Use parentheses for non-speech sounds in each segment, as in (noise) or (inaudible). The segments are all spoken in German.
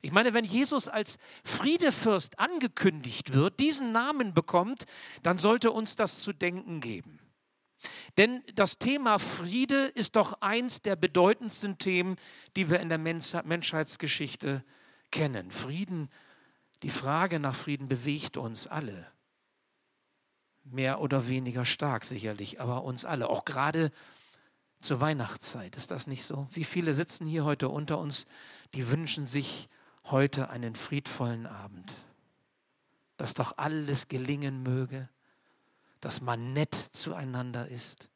Ich meine, wenn Jesus als Friedefürst angekündigt wird, diesen Namen bekommt, dann sollte uns das zu denken geben. Denn das Thema Friede ist doch eins der bedeutendsten Themen, die wir in der Menschheitsgeschichte kennen. Frieden, die Frage nach Frieden bewegt uns alle. Mehr oder weniger stark sicherlich, aber uns alle. Auch gerade zur Weihnachtszeit. Ist das nicht so? Wie viele sitzen hier heute unter uns, die wünschen sich heute einen friedvollen Abend? Dass doch alles gelingen möge dass man nett zueinander ist,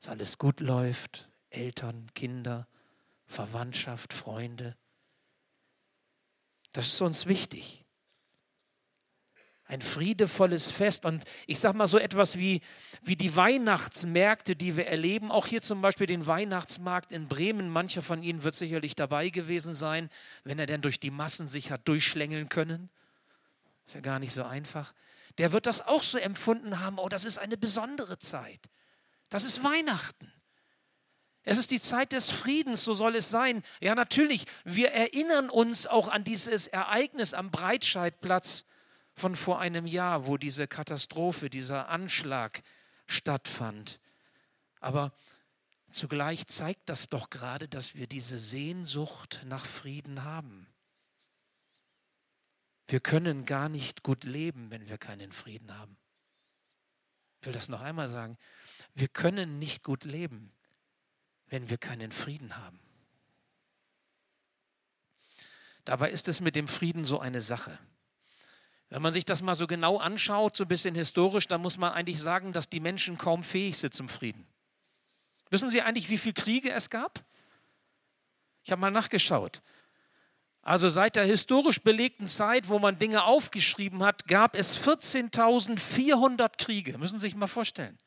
dass alles gut läuft, Eltern, Kinder, Verwandtschaft, Freunde. Das ist uns wichtig. Ein friedevolles Fest. Und ich sage mal so etwas wie, wie die Weihnachtsmärkte, die wir erleben. Auch hier zum Beispiel den Weihnachtsmarkt in Bremen. Mancher von Ihnen wird sicherlich dabei gewesen sein, wenn er denn durch die Massen sich hat durchschlängeln können. Ist ja gar nicht so einfach der wird das auch so empfunden haben, oh, das ist eine besondere Zeit. Das ist Weihnachten. Es ist die Zeit des Friedens, so soll es sein. Ja, natürlich, wir erinnern uns auch an dieses Ereignis am Breitscheidplatz von vor einem Jahr, wo diese Katastrophe, dieser Anschlag stattfand. Aber zugleich zeigt das doch gerade, dass wir diese Sehnsucht nach Frieden haben. Wir können gar nicht gut leben, wenn wir keinen Frieden haben. Ich will das noch einmal sagen. Wir können nicht gut leben, wenn wir keinen Frieden haben. Dabei ist es mit dem Frieden so eine Sache. Wenn man sich das mal so genau anschaut, so ein bisschen historisch, dann muss man eigentlich sagen, dass die Menschen kaum fähig sind zum Frieden. Wissen Sie eigentlich, wie viele Kriege es gab? Ich habe mal nachgeschaut. Also seit der historisch belegten Zeit, wo man Dinge aufgeschrieben hat, gab es 14.400 Kriege. Müssen Sie sich mal vorstellen.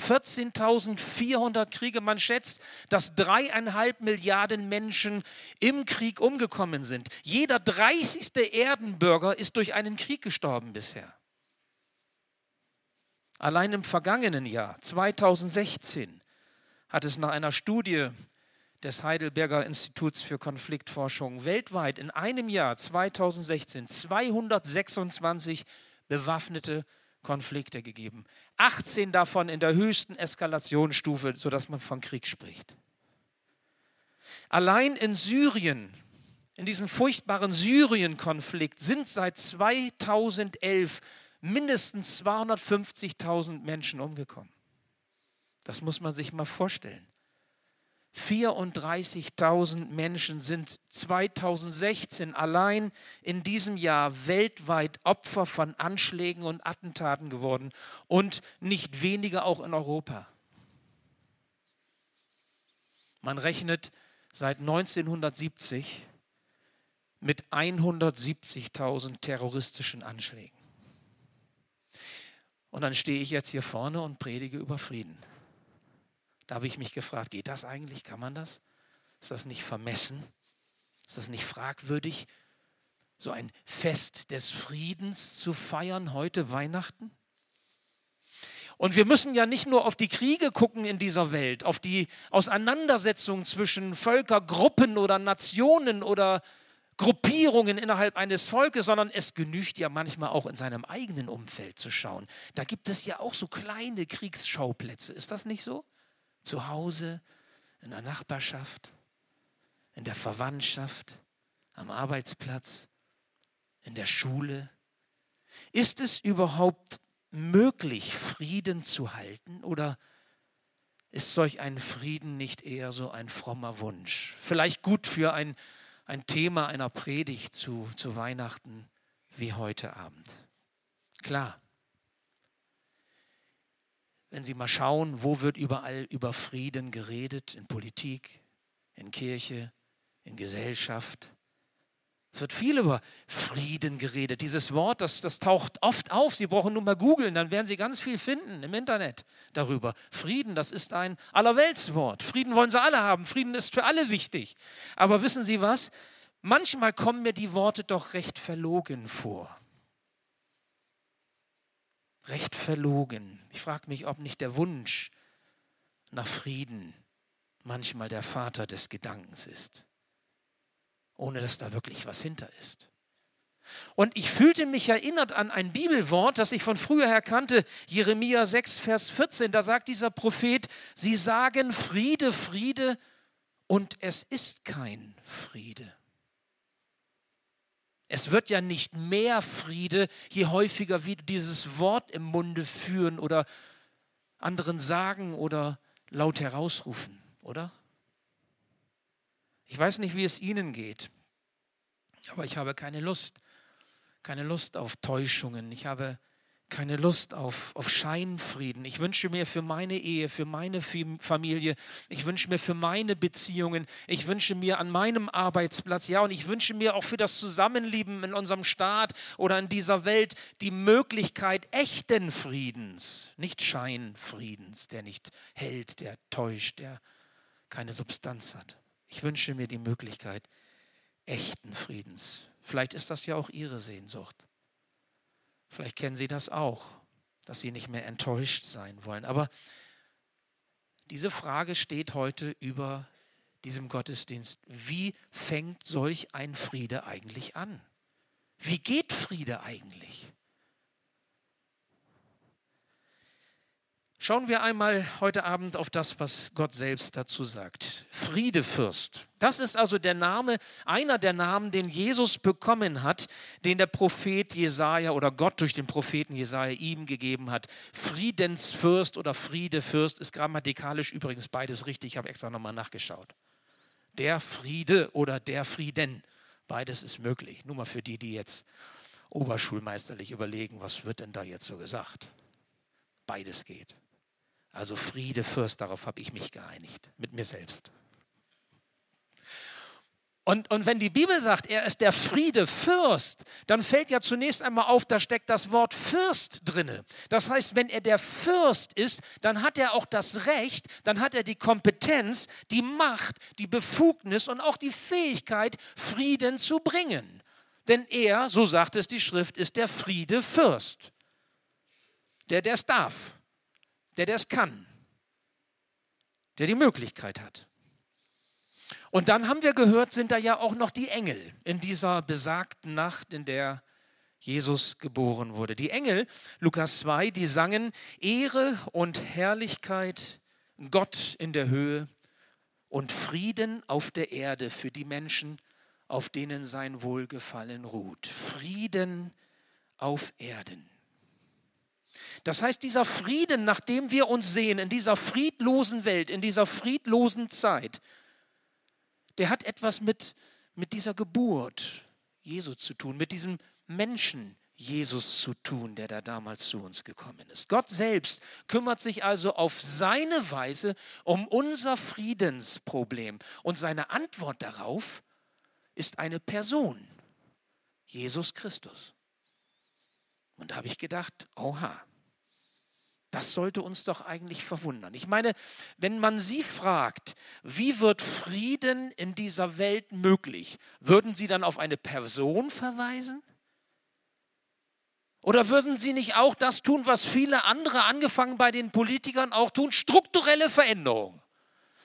14.400 Kriege. Man schätzt, dass dreieinhalb Milliarden Menschen im Krieg umgekommen sind. Jeder 30. Erdenbürger ist durch einen Krieg gestorben bisher. Allein im vergangenen Jahr, 2016, hat es nach einer Studie des Heidelberger Instituts für Konfliktforschung weltweit in einem Jahr 2016 226 bewaffnete Konflikte gegeben. 18 davon in der höchsten Eskalationsstufe, sodass man von Krieg spricht. Allein in Syrien, in diesem furchtbaren Syrien-Konflikt, sind seit 2011 mindestens 250.000 Menschen umgekommen. Das muss man sich mal vorstellen. 34.000 Menschen sind 2016 allein in diesem Jahr weltweit Opfer von Anschlägen und Attentaten geworden und nicht weniger auch in Europa. Man rechnet seit 1970 mit 170.000 terroristischen Anschlägen. Und dann stehe ich jetzt hier vorne und predige über Frieden. Da habe ich mich gefragt, geht das eigentlich? Kann man das? Ist das nicht vermessen? Ist das nicht fragwürdig, so ein Fest des Friedens zu feiern heute Weihnachten? Und wir müssen ja nicht nur auf die Kriege gucken in dieser Welt, auf die Auseinandersetzungen zwischen Völkergruppen oder Nationen oder Gruppierungen innerhalb eines Volkes, sondern es genügt ja manchmal auch in seinem eigenen Umfeld zu schauen. Da gibt es ja auch so kleine Kriegsschauplätze. Ist das nicht so? Zu Hause, in der Nachbarschaft, in der Verwandtschaft, am Arbeitsplatz, in der Schule? Ist es überhaupt möglich, Frieden zu halten oder ist solch ein Frieden nicht eher so ein frommer Wunsch? Vielleicht gut für ein, ein Thema einer Predigt zu, zu Weihnachten wie heute Abend. Klar, wenn Sie mal schauen, wo wird überall über Frieden geredet, in Politik, in Kirche, in Gesellschaft. Es wird viel über Frieden geredet. Dieses Wort, das, das taucht oft auf. Sie brauchen nur mal googeln, dann werden Sie ganz viel finden im Internet darüber. Frieden, das ist ein Allerweltswort. Frieden wollen Sie alle haben. Frieden ist für alle wichtig. Aber wissen Sie was? Manchmal kommen mir die Worte doch recht verlogen vor recht verlogen. Ich frage mich, ob nicht der Wunsch nach Frieden manchmal der Vater des Gedankens ist. ohne dass da wirklich was hinter ist. Und ich fühlte mich erinnert an ein Bibelwort, das ich von früher her kannte, Jeremia 6, Vers 14. Da sagt dieser Prophet, sie sagen Friede, Friede, und es ist kein Friede. Es wird ja nicht mehr Friede, je häufiger wir dieses Wort im Munde führen oder anderen sagen oder laut herausrufen, oder? Ich weiß nicht, wie es Ihnen geht, aber ich habe keine Lust, keine Lust auf Täuschungen. Ich habe keine Lust auf, auf Scheinfrieden. Ich wünsche mir für meine Ehe, für meine Familie, ich wünsche mir für meine Beziehungen, ich wünsche mir an meinem Arbeitsplatz, ja, und ich wünsche mir auch für das Zusammenleben in unserem Staat oder in dieser Welt die Möglichkeit echten Friedens, nicht Scheinfriedens, der nicht hält, der täuscht, der keine Substanz hat. Ich wünsche mir die Möglichkeit echten Friedens. Vielleicht ist das ja auch Ihre Sehnsucht. Vielleicht kennen Sie das auch, dass Sie nicht mehr enttäuscht sein wollen. Aber diese Frage steht heute über diesem Gottesdienst. Wie fängt solch ein Friede eigentlich an? Wie geht Friede eigentlich? Schauen wir einmal heute Abend auf das, was Gott selbst dazu sagt. Friedefürst. Das ist also der Name, einer der Namen, den Jesus bekommen hat, den der Prophet Jesaja oder Gott durch den Propheten Jesaja ihm gegeben hat. Friedensfürst oder Friedefürst ist grammatikalisch übrigens beides richtig. Ich habe extra nochmal nachgeschaut. Der Friede oder der Frieden. Beides ist möglich. Nur mal für die, die jetzt oberschulmeisterlich überlegen, was wird denn da jetzt so gesagt? Beides geht. Also Friede Fürst, darauf habe ich mich geeinigt, mit mir selbst. Und, und wenn die Bibel sagt, er ist der Friede Fürst, dann fällt ja zunächst einmal auf, da steckt das Wort Fürst drinne. Das heißt, wenn er der Fürst ist, dann hat er auch das Recht, dann hat er die Kompetenz, die Macht, die Befugnis und auch die Fähigkeit, Frieden zu bringen. Denn er, so sagt es die Schrift, ist der Friede Fürst. Der, der es darf der das kann, der die Möglichkeit hat. Und dann haben wir gehört, sind da ja auch noch die Engel in dieser besagten Nacht, in der Jesus geboren wurde. Die Engel, Lukas 2, die sangen Ehre und Herrlichkeit Gott in der Höhe und Frieden auf der Erde für die Menschen, auf denen sein Wohlgefallen ruht. Frieden auf Erden. Das heißt, dieser Frieden, nach dem wir uns sehen, in dieser friedlosen Welt, in dieser friedlosen Zeit, der hat etwas mit, mit dieser Geburt Jesu zu tun, mit diesem Menschen Jesus zu tun, der da damals zu uns gekommen ist. Gott selbst kümmert sich also auf seine Weise um unser Friedensproblem. Und seine Antwort darauf ist eine Person, Jesus Christus. Und da habe ich gedacht, oha, das sollte uns doch eigentlich verwundern. Ich meine, wenn man Sie fragt, wie wird Frieden in dieser Welt möglich, würden Sie dann auf eine Person verweisen? Oder würden Sie nicht auch das tun, was viele andere, angefangen bei den Politikern, auch tun? Strukturelle Veränderung.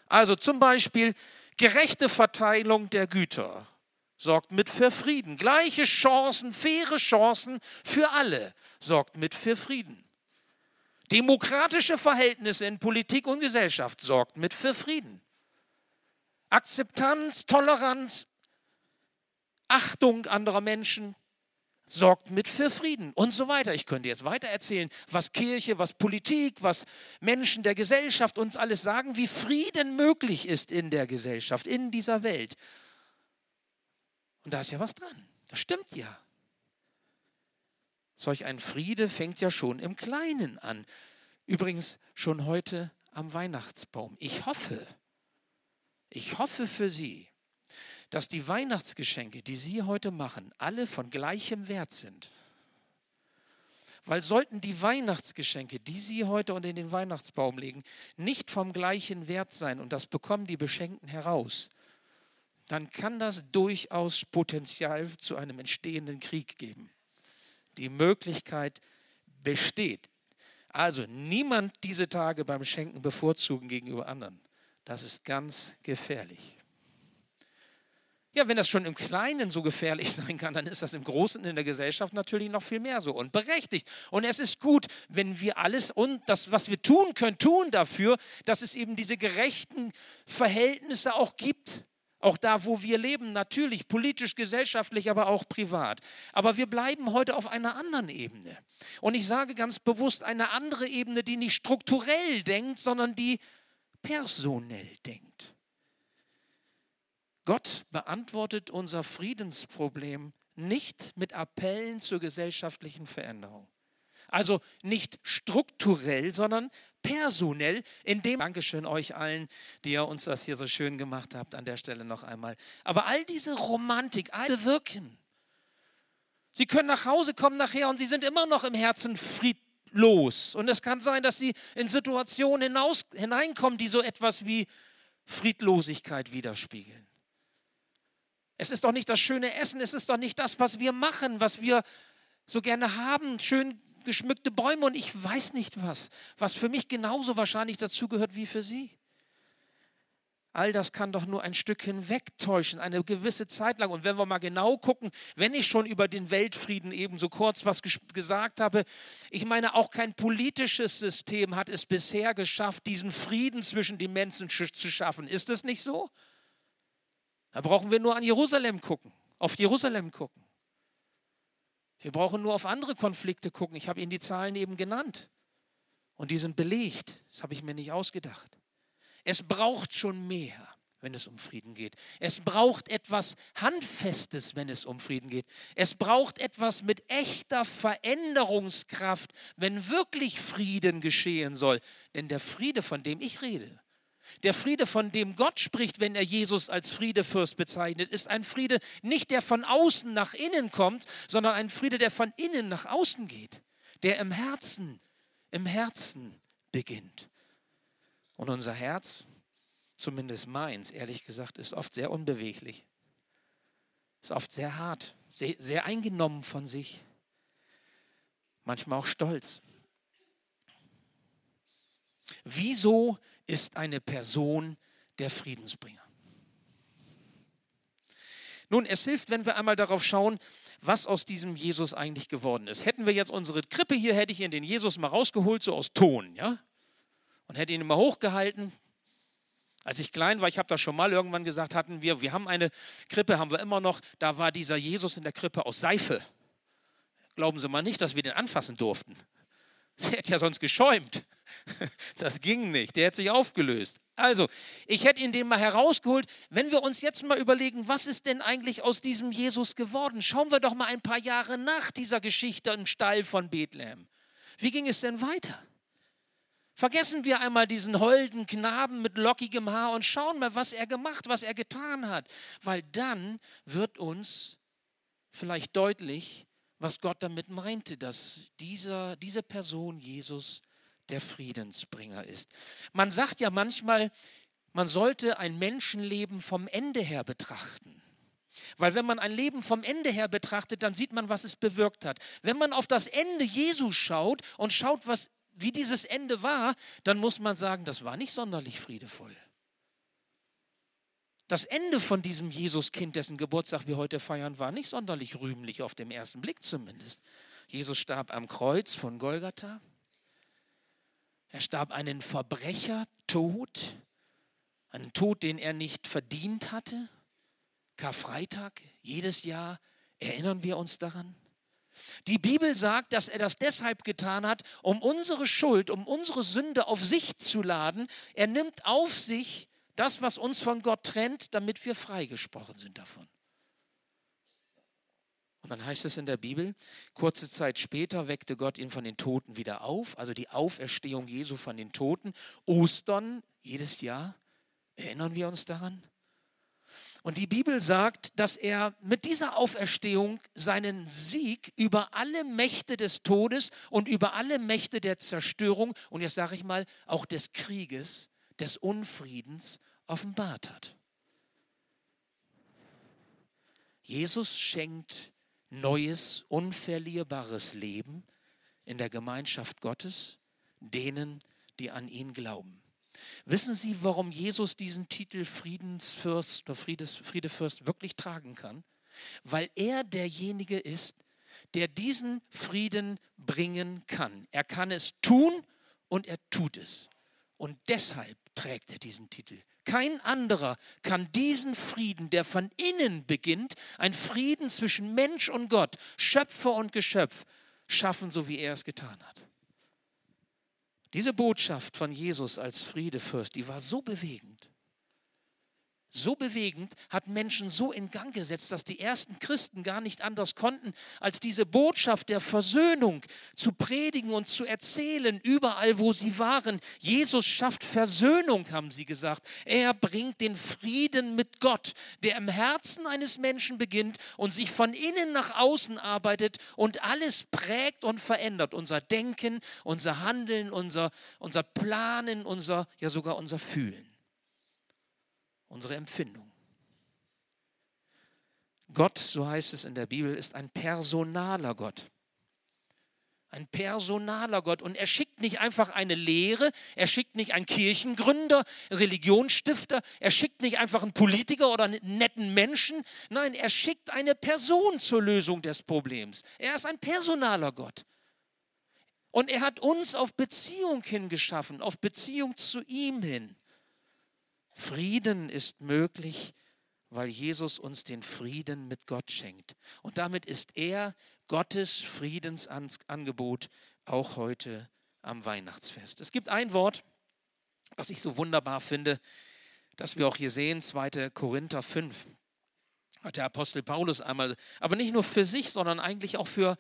Also zum Beispiel gerechte Verteilung der Güter sorgt mit für Frieden. Gleiche Chancen, faire Chancen für alle sorgt mit für Frieden. Demokratische Verhältnisse in Politik und Gesellschaft sorgt mit für Frieden. Akzeptanz, Toleranz, Achtung anderer Menschen sorgt mit für Frieden und so weiter. Ich könnte jetzt weiter erzählen, was Kirche, was Politik, was Menschen der Gesellschaft uns alles sagen, wie Frieden möglich ist in der Gesellschaft, in dieser Welt. Und da ist ja was dran. Das stimmt ja. Solch ein Friede fängt ja schon im Kleinen an. Übrigens schon heute am Weihnachtsbaum. Ich hoffe, ich hoffe für Sie, dass die Weihnachtsgeschenke, die Sie heute machen, alle von gleichem Wert sind. Weil sollten die Weihnachtsgeschenke, die Sie heute unter den Weihnachtsbaum legen, nicht vom gleichen Wert sein, und das bekommen die Beschenkten heraus, dann kann das durchaus Potenzial zu einem entstehenden Krieg geben die Möglichkeit besteht. Also niemand diese Tage beim Schenken bevorzugen gegenüber anderen. Das ist ganz gefährlich. Ja, wenn das schon im Kleinen so gefährlich (laughs) sein kann, dann ist das im Großen in der Gesellschaft natürlich noch viel mehr so und berechtigt. Und es ist gut, wenn wir alles und das, was wir tun können, tun dafür, dass es eben diese gerechten Verhältnisse auch gibt. Auch da, wo wir leben, natürlich politisch, gesellschaftlich, aber auch privat. Aber wir bleiben heute auf einer anderen Ebene. Und ich sage ganz bewusst eine andere Ebene, die nicht strukturell denkt, sondern die personell denkt. Gott beantwortet unser Friedensproblem nicht mit Appellen zur gesellschaftlichen Veränderung. Also nicht strukturell, sondern personell, indem, Dankeschön euch allen, die ihr uns das hier so schön gemacht habt, an der Stelle noch einmal. Aber all diese Romantik, all bewirken. Sie können nach Hause kommen nachher und sie sind immer noch im Herzen friedlos. Und es kann sein, dass sie in Situationen hinaus, hineinkommen, die so etwas wie Friedlosigkeit widerspiegeln. Es ist doch nicht das schöne Essen, es ist doch nicht das, was wir machen, was wir so gerne haben, schön geschmückte Bäume und ich weiß nicht was, was für mich genauso wahrscheinlich dazugehört wie für Sie. All das kann doch nur ein Stück hinwegtäuschen, eine gewisse Zeit lang. Und wenn wir mal genau gucken, wenn ich schon über den Weltfrieden eben so kurz was gesagt habe, ich meine, auch kein politisches System hat es bisher geschafft, diesen Frieden zwischen den Menschen zu schaffen. Ist es nicht so? Da brauchen wir nur an Jerusalem gucken, auf Jerusalem gucken. Wir brauchen nur auf andere Konflikte gucken. Ich habe Ihnen die Zahlen eben genannt. Und die sind belegt. Das habe ich mir nicht ausgedacht. Es braucht schon mehr, wenn es um Frieden geht. Es braucht etwas Handfestes, wenn es um Frieden geht. Es braucht etwas mit echter Veränderungskraft, wenn wirklich Frieden geschehen soll. Denn der Friede, von dem ich rede, der Friede, von dem Gott spricht, wenn er Jesus als Friedefürst bezeichnet, ist ein Friede nicht der von außen nach innen kommt, sondern ein Friede, der von innen nach außen geht, der im Herzen, im Herzen beginnt. Und unser Herz, zumindest meins, ehrlich gesagt, ist oft sehr unbeweglich, ist oft sehr hart, sehr, sehr eingenommen von sich, manchmal auch stolz. Wieso ist eine Person der Friedensbringer? Nun, es hilft, wenn wir einmal darauf schauen, was aus diesem Jesus eigentlich geworden ist. Hätten wir jetzt unsere Krippe hier, hätte ich ihn den Jesus mal rausgeholt, so aus Ton, ja? Und hätte ihn mal hochgehalten. Als ich klein war, ich habe das schon mal irgendwann gesagt, hatten wir, wir haben eine Krippe, haben wir immer noch, da war dieser Jesus in der Krippe aus Seife. Glauben Sie mal nicht, dass wir den anfassen durften. (laughs) Der hätte ja sonst geschäumt. (laughs) Das ging nicht. Der hätte sich aufgelöst. Also, ich hätte ihn den mal herausgeholt. Wenn wir uns jetzt mal überlegen, was ist denn eigentlich aus diesem Jesus geworden? Schauen wir doch mal ein paar Jahre nach dieser Geschichte im Stall von Bethlehem. Wie ging es denn weiter? Vergessen wir einmal diesen holden Knaben mit lockigem Haar und schauen mal, was er gemacht, was er getan hat. Weil dann wird uns vielleicht deutlich, was Gott damit meinte, dass dieser, diese Person Jesus der Friedensbringer ist. Man sagt ja manchmal, man sollte ein Menschenleben vom Ende her betrachten. Weil wenn man ein Leben vom Ende her betrachtet, dann sieht man, was es bewirkt hat. Wenn man auf das Ende Jesus schaut und schaut, was, wie dieses Ende war, dann muss man sagen, das war nicht sonderlich friedevoll. Das Ende von diesem Jesuskind, dessen Geburtstag wir heute feiern, war nicht sonderlich rühmlich, auf dem ersten Blick zumindest. Jesus starb am Kreuz von Golgatha. Er starb einen Verbrechertod, einen Tod, den er nicht verdient hatte. Karfreitag, jedes Jahr erinnern wir uns daran. Die Bibel sagt, dass er das deshalb getan hat, um unsere Schuld, um unsere Sünde auf sich zu laden. Er nimmt auf sich das, was uns von Gott trennt, damit wir freigesprochen sind davon. Und dann heißt es in der Bibel, kurze Zeit später weckte Gott ihn von den Toten wieder auf, also die Auferstehung Jesu von den Toten. Ostern, jedes Jahr, erinnern wir uns daran. Und die Bibel sagt, dass er mit dieser Auferstehung seinen Sieg über alle Mächte des Todes und über alle Mächte der Zerstörung und jetzt sage ich mal auch des Krieges des Unfriedens offenbart hat. Jesus schenkt neues, unverlierbares Leben in der Gemeinschaft Gottes denen, die an ihn glauben. Wissen Sie, warum Jesus diesen Titel Friedensfürst oder Friedes, Friedefürst wirklich tragen kann? Weil er derjenige ist, der diesen Frieden bringen kann. Er kann es tun und er tut es. Und deshalb trägt er diesen Titel. Kein anderer kann diesen Frieden, der von innen beginnt, ein Frieden zwischen Mensch und Gott, Schöpfer und Geschöpf, schaffen, so wie er es getan hat. Diese Botschaft von Jesus als Friedefürst, die war so bewegend so bewegend, hat Menschen so in Gang gesetzt, dass die ersten Christen gar nicht anders konnten, als diese Botschaft der Versöhnung zu predigen und zu erzählen, überall wo sie waren. Jesus schafft Versöhnung, haben sie gesagt. Er bringt den Frieden mit Gott, der im Herzen eines Menschen beginnt und sich von innen nach außen arbeitet und alles prägt und verändert. Unser Denken, unser Handeln, unser, unser Planen, unser, ja sogar unser Fühlen unsere Empfindung. Gott, so heißt es in der Bibel, ist ein personaler Gott. Ein personaler Gott. Und er schickt nicht einfach eine Lehre, er schickt nicht einen Kirchengründer, Religionsstifter, er schickt nicht einfach einen Politiker oder einen netten Menschen. Nein, er schickt eine Person zur Lösung des Problems. Er ist ein personaler Gott. Und er hat uns auf Beziehung hingeschaffen, auf Beziehung zu ihm hin. Frieden ist möglich, weil Jesus uns den Frieden mit Gott schenkt. Und damit ist er Gottes Friedensangebot auch heute am Weihnachtsfest. Es gibt ein Wort, was ich so wunderbar finde, das wir auch hier sehen, 2. Korinther 5. Hat der Apostel Paulus einmal, aber nicht nur für sich, sondern eigentlich auch für,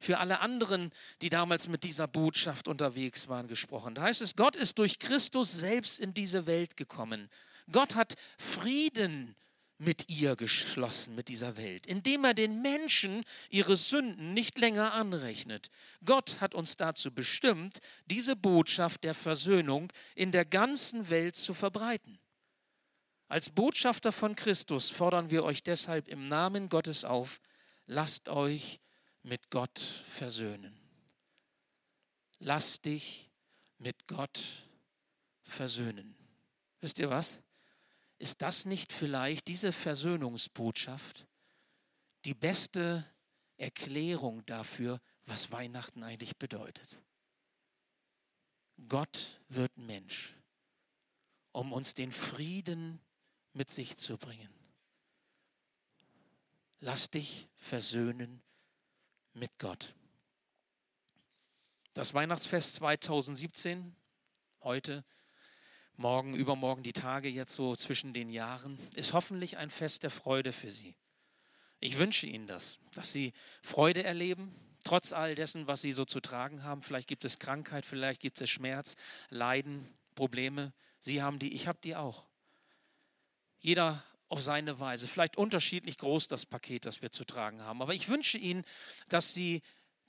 für alle anderen, die damals mit dieser Botschaft unterwegs waren, gesprochen. Da heißt es, Gott ist durch Christus selbst in diese Welt gekommen. Gott hat Frieden mit ihr geschlossen, mit dieser Welt, indem er den Menschen ihre Sünden nicht länger anrechnet. Gott hat uns dazu bestimmt, diese Botschaft der Versöhnung in der ganzen Welt zu verbreiten. Als Botschafter von Christus fordern wir euch deshalb im Namen Gottes auf, lasst euch mit Gott versöhnen. Lasst dich mit Gott versöhnen. Wisst ihr was? Ist das nicht vielleicht diese Versöhnungsbotschaft die beste Erklärung dafür, was Weihnachten eigentlich bedeutet? Gott wird Mensch, um uns den Frieden mit sich zu bringen. Lass dich versöhnen mit Gott. Das Weihnachtsfest 2017, heute, morgen, übermorgen, die Tage jetzt so zwischen den Jahren, ist hoffentlich ein Fest der Freude für Sie. Ich wünsche Ihnen das, dass Sie Freude erleben, trotz all dessen, was Sie so zu tragen haben. Vielleicht gibt es Krankheit, vielleicht gibt es Schmerz, Leiden, Probleme. Sie haben die, ich habe die auch. Jeder auf seine Weise. Vielleicht unterschiedlich groß das Paket, das wir zu tragen haben. Aber ich wünsche Ihnen, dass Sie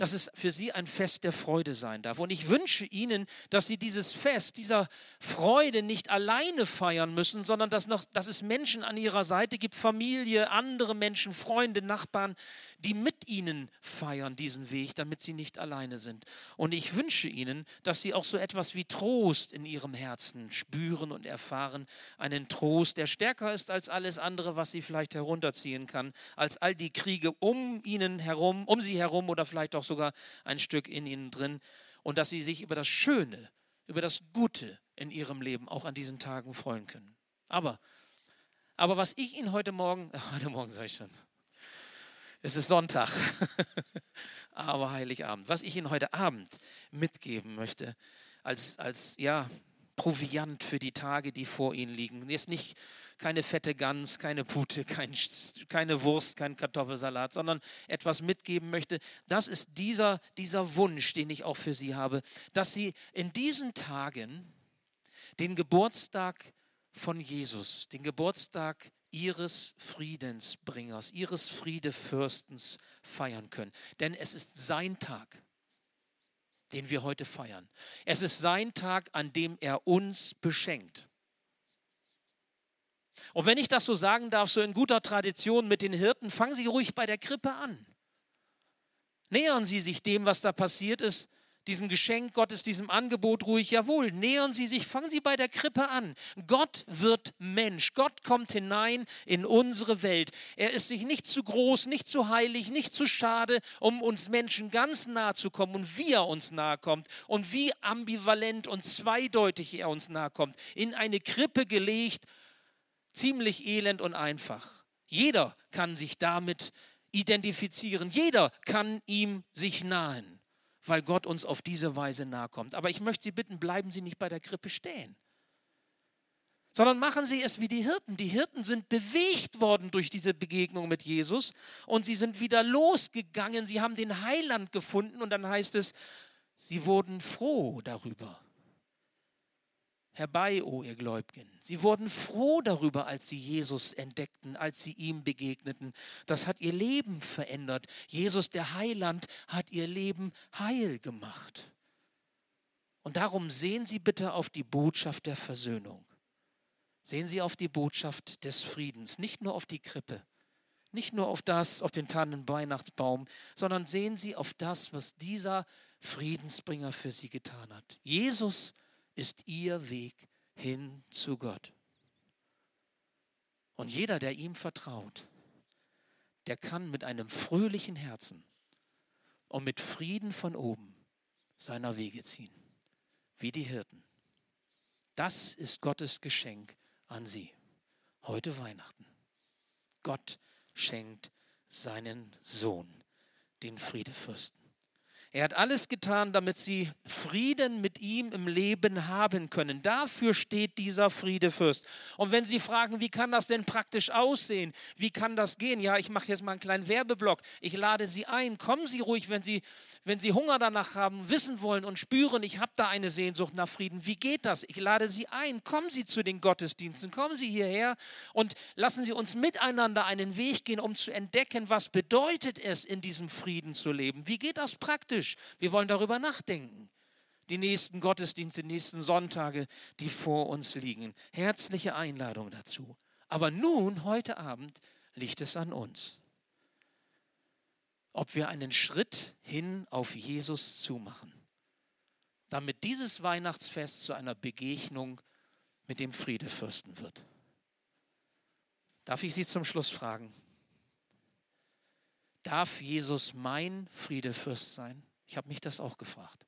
dass es für sie ein Fest der Freude sein darf. Und ich wünsche Ihnen, dass Sie dieses Fest, dieser Freude nicht alleine feiern müssen, sondern dass, noch, dass es Menschen an Ihrer Seite gibt, Familie, andere Menschen, Freunde, Nachbarn, die mit Ihnen feiern diesen Weg, damit Sie nicht alleine sind. Und ich wünsche Ihnen, dass Sie auch so etwas wie Trost in Ihrem Herzen spüren und erfahren. Einen Trost, der stärker ist als alles andere, was Sie vielleicht herunterziehen kann, als all die Kriege um Ihnen herum, um Sie herum oder vielleicht auch sogar ein Stück in ihnen drin. Und dass sie sich über das Schöne, über das Gute in ihrem Leben auch an diesen Tagen freuen können. Aber, aber was ich Ihnen heute Morgen, (laughs) heute Morgen sage ich schon, es ist Sonntag, (laughs) aber Heiligabend, was ich Ihnen heute Abend mitgeben möchte, als, als ja, Proviant für die Tage, die vor Ihnen liegen. Jetzt nicht keine fette Gans, keine Pute, (laughs) kein, keine Wurst, kein Kartoffelsalat, sondern etwas mitgeben möchte. Das ist dieser, dieser Wunsch, den ich auch für Sie habe, dass Sie in diesen Tagen den Geburtstag von Jesus, den Geburtstag ihres Friedensbringers, ihres Friedefürstens feiern können. Denn es ist sein Tag, den wir heute feiern. Es ist sein Tag, an dem er uns beschenkt. Und wenn ich das so sagen darf, so in guter Tradition mit den Hirten, fangen Sie ruhig bei der Krippe an. Nähern Sie sich dem, was da passiert ist, diesem Geschenk Gottes, diesem Angebot ruhig, jawohl, nähern Sie sich, fangen Sie bei der Krippe an. Gott wird Mensch. Gott kommt hinein in unsere Welt. Er ist sich nicht zu groß, nicht zu heilig, nicht zu schade, um uns Menschen ganz nahe zu kommen und wie er uns nahe kommt und wie ambivalent und zweideutig er uns nahe kommt. In eine Krippe gelegt, ziemlich elend und einfach. Jeder kann sich damit identifizieren. Jeder kann ihm sich nahen weil Gott uns auf diese Weise nahe kommt. Aber ich möchte Sie bitten, bleiben Sie nicht bei der Krippe stehen, sondern machen Sie es wie die Hirten. Die Hirten sind bewegt worden durch diese Begegnung mit Jesus und sie sind wieder losgegangen. Sie haben den Heiland gefunden und dann heißt es, sie wurden froh darüber herbei, o ihr Gläubigen. Sie wurden froh darüber, als sie Jesus entdeckten, als sie ihm begegneten. Das hat ihr Leben verändert. Jesus, der Heiland, hat ihr Leben heil gemacht. Und darum sehen Sie bitte auf die Botschaft der Versöhnung. Sehen Sie auf die Botschaft des Friedens, nicht nur auf die Krippe, nicht nur auf das, auf den Tannenweihnachtsbaum, sondern sehen Sie auf das, was dieser Friedensbringer für Sie getan hat. Jesus ist ihr Weg hin zu Gott. Und jeder, der ihm vertraut, der kann mit einem fröhlichen Herzen und mit Frieden von oben seiner Wege ziehen, wie die Hirten. Das ist Gottes Geschenk an sie. Heute Weihnachten. Gott schenkt seinen Sohn, den Friedefürsten. Er hat alles getan, damit sie Frieden mit ihm im Leben haben können. Dafür steht dieser Friedefürst. Und wenn Sie fragen, wie kann das denn praktisch aussehen? Wie kann das gehen? Ja, ich mache jetzt mal einen kleinen Werbeblock. Ich lade Sie ein. Kommen Sie ruhig, wenn Sie, wenn Sie Hunger danach haben, wissen wollen und spüren, ich habe da eine Sehnsucht nach Frieden. Wie geht das? Ich lade Sie ein. Kommen Sie zu den Gottesdiensten. Kommen Sie hierher und lassen Sie uns miteinander einen Weg gehen, um zu entdecken, was bedeutet es, in diesem Frieden zu leben. Wie geht das praktisch? Praktisch. Wir wollen darüber nachdenken. Die nächsten Gottesdienste, die nächsten Sonntage, die vor uns liegen. Herzliche Einladung dazu. Aber nun, heute Abend, liegt es an uns. Ob wir einen Schritt hin auf Jesus zumachen, damit dieses Weihnachtsfest zu einer Begegnung mit dem Friedefürsten wird. Darf ich Sie zum Schluss fragen? Darf Jesus mein Friedefürst sein? Ich habe mich das auch gefragt.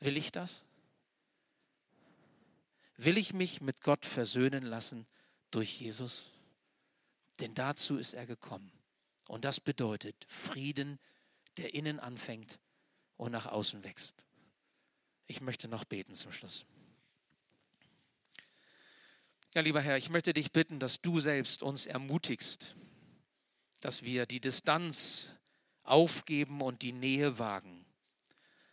Will ich das? Will ich mich mit Gott versöhnen lassen durch Jesus? Denn dazu ist er gekommen. Und das bedeutet Frieden, der innen anfängt und nach außen wächst. Ich möchte noch beten zum Schluss. Ja, lieber Herr, ich möchte dich bitten, dass du selbst uns ermutigst, dass wir die Distanz aufgeben und die Nähe wagen.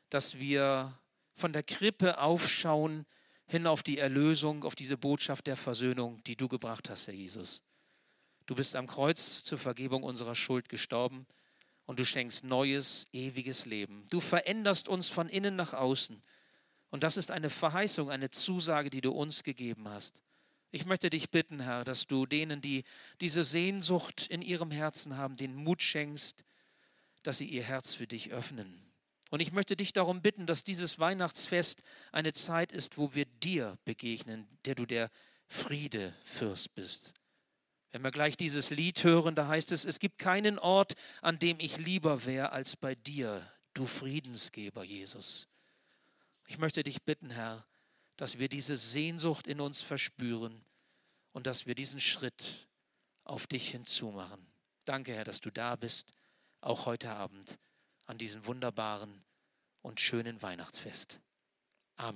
Dass wir von der Krippe aufschauen hin auf die Erlösung, auf diese Botschaft der Versöhnung, die du gebracht hast, Herr Jesus. Du bist am Kreuz zur Vergebung unserer Schuld gestorben und du schenkst neues, ewiges Leben. Du veränderst uns von innen nach außen. Und das ist eine Verheißung, eine Zusage, die du uns gegeben hast. Ich möchte dich bitten, Herr, dass du denen, die diese Sehnsucht in ihrem Herzen haben, den Mut schenkst, dass sie ihr Herz für dich öffnen. Und ich möchte dich darum bitten, dass dieses Weihnachtsfest eine Zeit ist, wo wir dir begegnen, der du der Friedefürst bist. Wenn wir gleich dieses Lied hören, da heißt es, es gibt keinen Ort, an dem ich lieber wäre als bei dir, du Friedensgeber, Jesus. Ich möchte dich bitten, Herr, dass wir diese Sehnsucht in uns verspüren und dass wir diesen Schritt auf dich hinzumachen. Danke, Herr, dass du da bist auch heute Abend an diesem wunderbaren und schönen Weihnachtsfest.